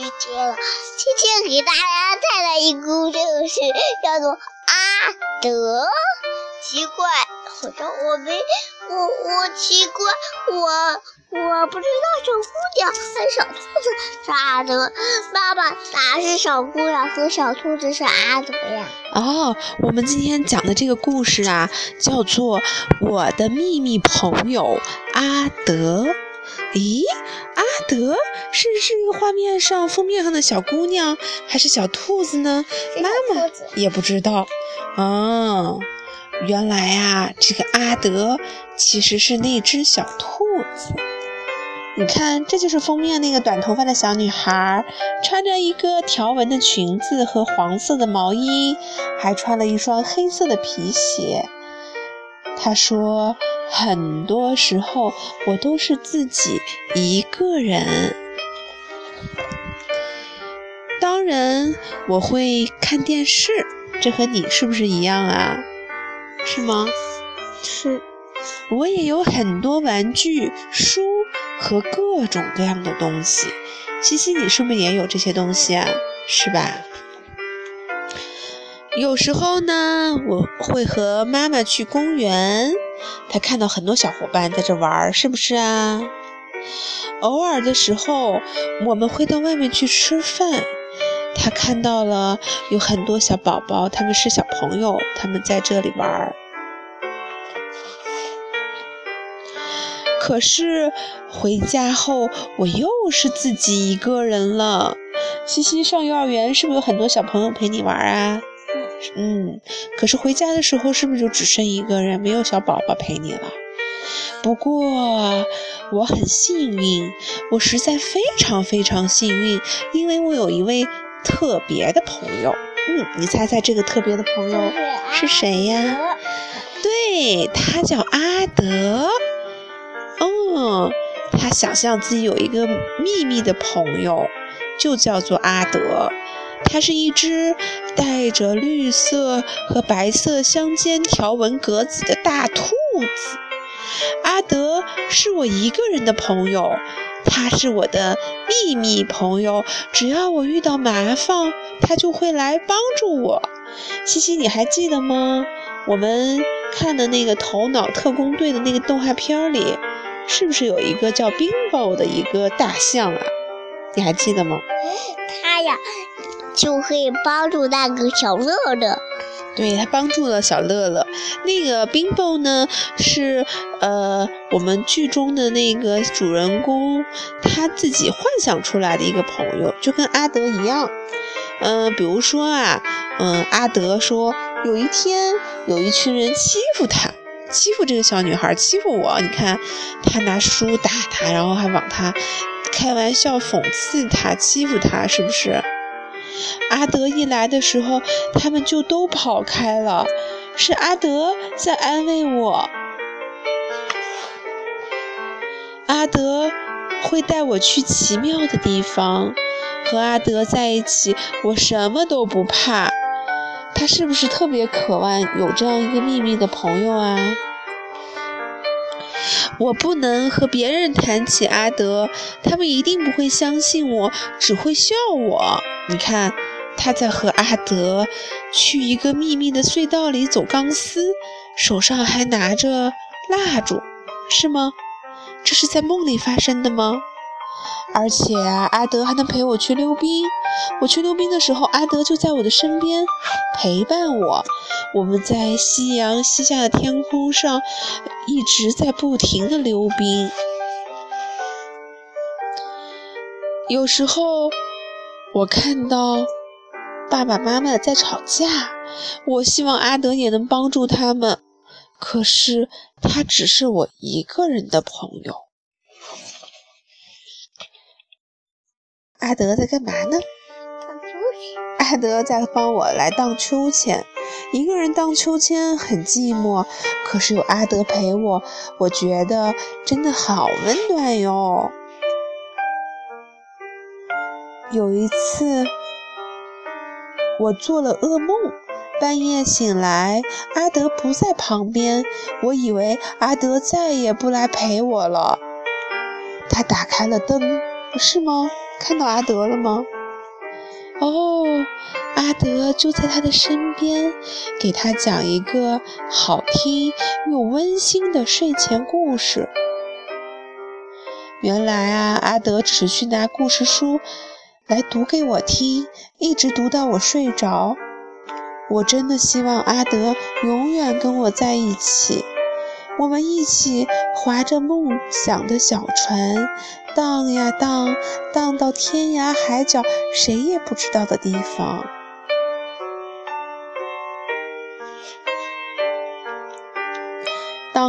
姐姐了。今天给大家带来一个故事，叫做《阿德》。奇怪，好像我没我我奇怪，我我不知道小姑娘和小兔子是阿德，爸爸哪是小姑娘和小兔子是阿德呀？哦，我们今天讲的这个故事啊，叫做《我的秘密朋友阿德》。咦，阿德是这个画面上封面上的小姑娘，还是小兔子呢？妈妈也不知道。哦。原来啊，这个阿德其实是那只小兔子。你看，这就是封面那个短头发的小女孩，穿着一个条纹的裙子和黄色的毛衣，还穿了一双黑色的皮鞋。她说：“很多时候我都是自己一个人。当然，我会看电视，这和你是不是一样啊？”是吗？是，我也有很多玩具、书和各种各样的东西。西西，你是不是也有这些东西啊？是吧？有时候呢，我会和妈妈去公园，她看到很多小伙伴在这玩，是不是啊？偶尔的时候，我们会到外面去吃饭。他看到了有很多小宝宝，他们是小朋友，他们在这里玩儿。可是回家后，我又是自己一个人了。西西上幼儿园是不是有很多小朋友陪你玩啊？嗯，可是回家的时候是不是就只剩一个人，没有小宝宝陪你了？不过我很幸运，我实在非常非常幸运，因为我有一位。特别的朋友，嗯，你猜猜这个特别的朋友是谁呀？对，他叫阿德。哦，他想象自己有一个秘密的朋友，就叫做阿德。他是一只带着绿色和白色相间条纹格子的大兔子。阿德是我一个人的朋友。他是我的秘密朋友，只要我遇到麻烦，他就会来帮助我。西西，你还记得吗？我们看的那个《头脑特工队》的那个动画片里，是不是有一个叫冰雹的一个大象啊？你还记得吗？他呀，就会帮助那个小乐乐。对他帮助了小乐乐，那个冰雹呢是呃我们剧中的那个主人公他自己幻想出来的一个朋友，就跟阿德一样。嗯，比如说啊，嗯，阿德说有一天有一群人欺负他，欺负这个小女孩，欺负我，你看他拿书打他，然后还往他开玩笑讽刺他，欺负他，是不是？阿德一来的时候，他们就都跑开了。是阿德在安慰我。阿德会带我去奇妙的地方，和阿德在一起，我什么都不怕。他是不是特别渴望有这样一个秘密的朋友啊？我不能和别人谈起阿德，他们一定不会相信我，只会笑我。你看，他在和阿德去一个秘密的隧道里走钢丝，手上还拿着蜡烛，是吗？这是在梦里发生的吗？而且，阿德还能陪我去溜冰。我去溜冰的时候，阿德就在我的身边陪伴我。我们在夕阳西下的天空上一直在不停的溜冰。有时候我看到爸爸妈妈在吵架，我希望阿德也能帮助他们。可是他只是我一个人的朋友。阿德在干嘛呢？阿德在帮我来荡秋千。一个人荡秋千很寂寞，可是有阿德陪我，我觉得真的好温暖哟。有一次，我做了噩梦，半夜醒来，阿德不在旁边，我以为阿德再也不来陪我了。他打开了灯，是吗？看到阿德了吗？哦，阿德就在他的身边，给他讲一个好听又温馨的睡前故事。原来啊，阿德只是去拿故事书来读给我听，一直读到我睡着。我真的希望阿德永远跟我在一起，我们一起划着梦想的小船，荡呀荡，荡到天涯海角谁也不知道的地方。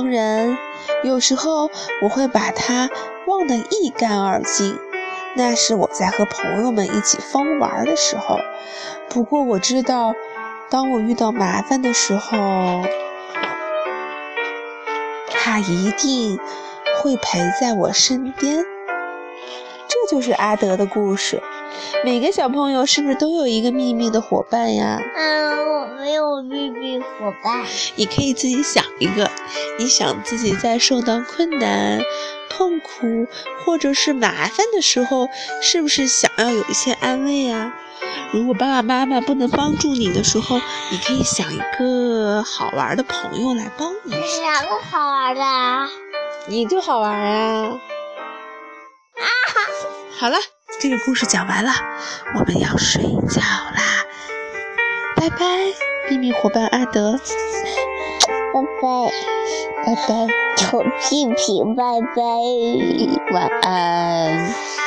当然，有时候我会把他忘得一干二净，那是我在和朋友们一起疯玩的时候。不过我知道。当我遇到麻烦的时候，他一定会陪在我身边。这就是阿德的故事。每个小朋友是不是都有一个秘密的伙伴呀？嗯，我没有秘密伙伴。你可以自己想一个。你想自己在受到困难、痛苦或者是麻烦的时候，是不是想要有一些安慰啊？如果爸爸妈妈不能帮助你的时候，你可以想一个好玩的朋友来帮你。哪个好玩的？你就好玩啊！啊哈！好了，这个故事讲完了，我们要睡觉啦，拜拜，秘密伙伴阿德，拜拜，拜拜，臭屁屁，拜拜，晚安。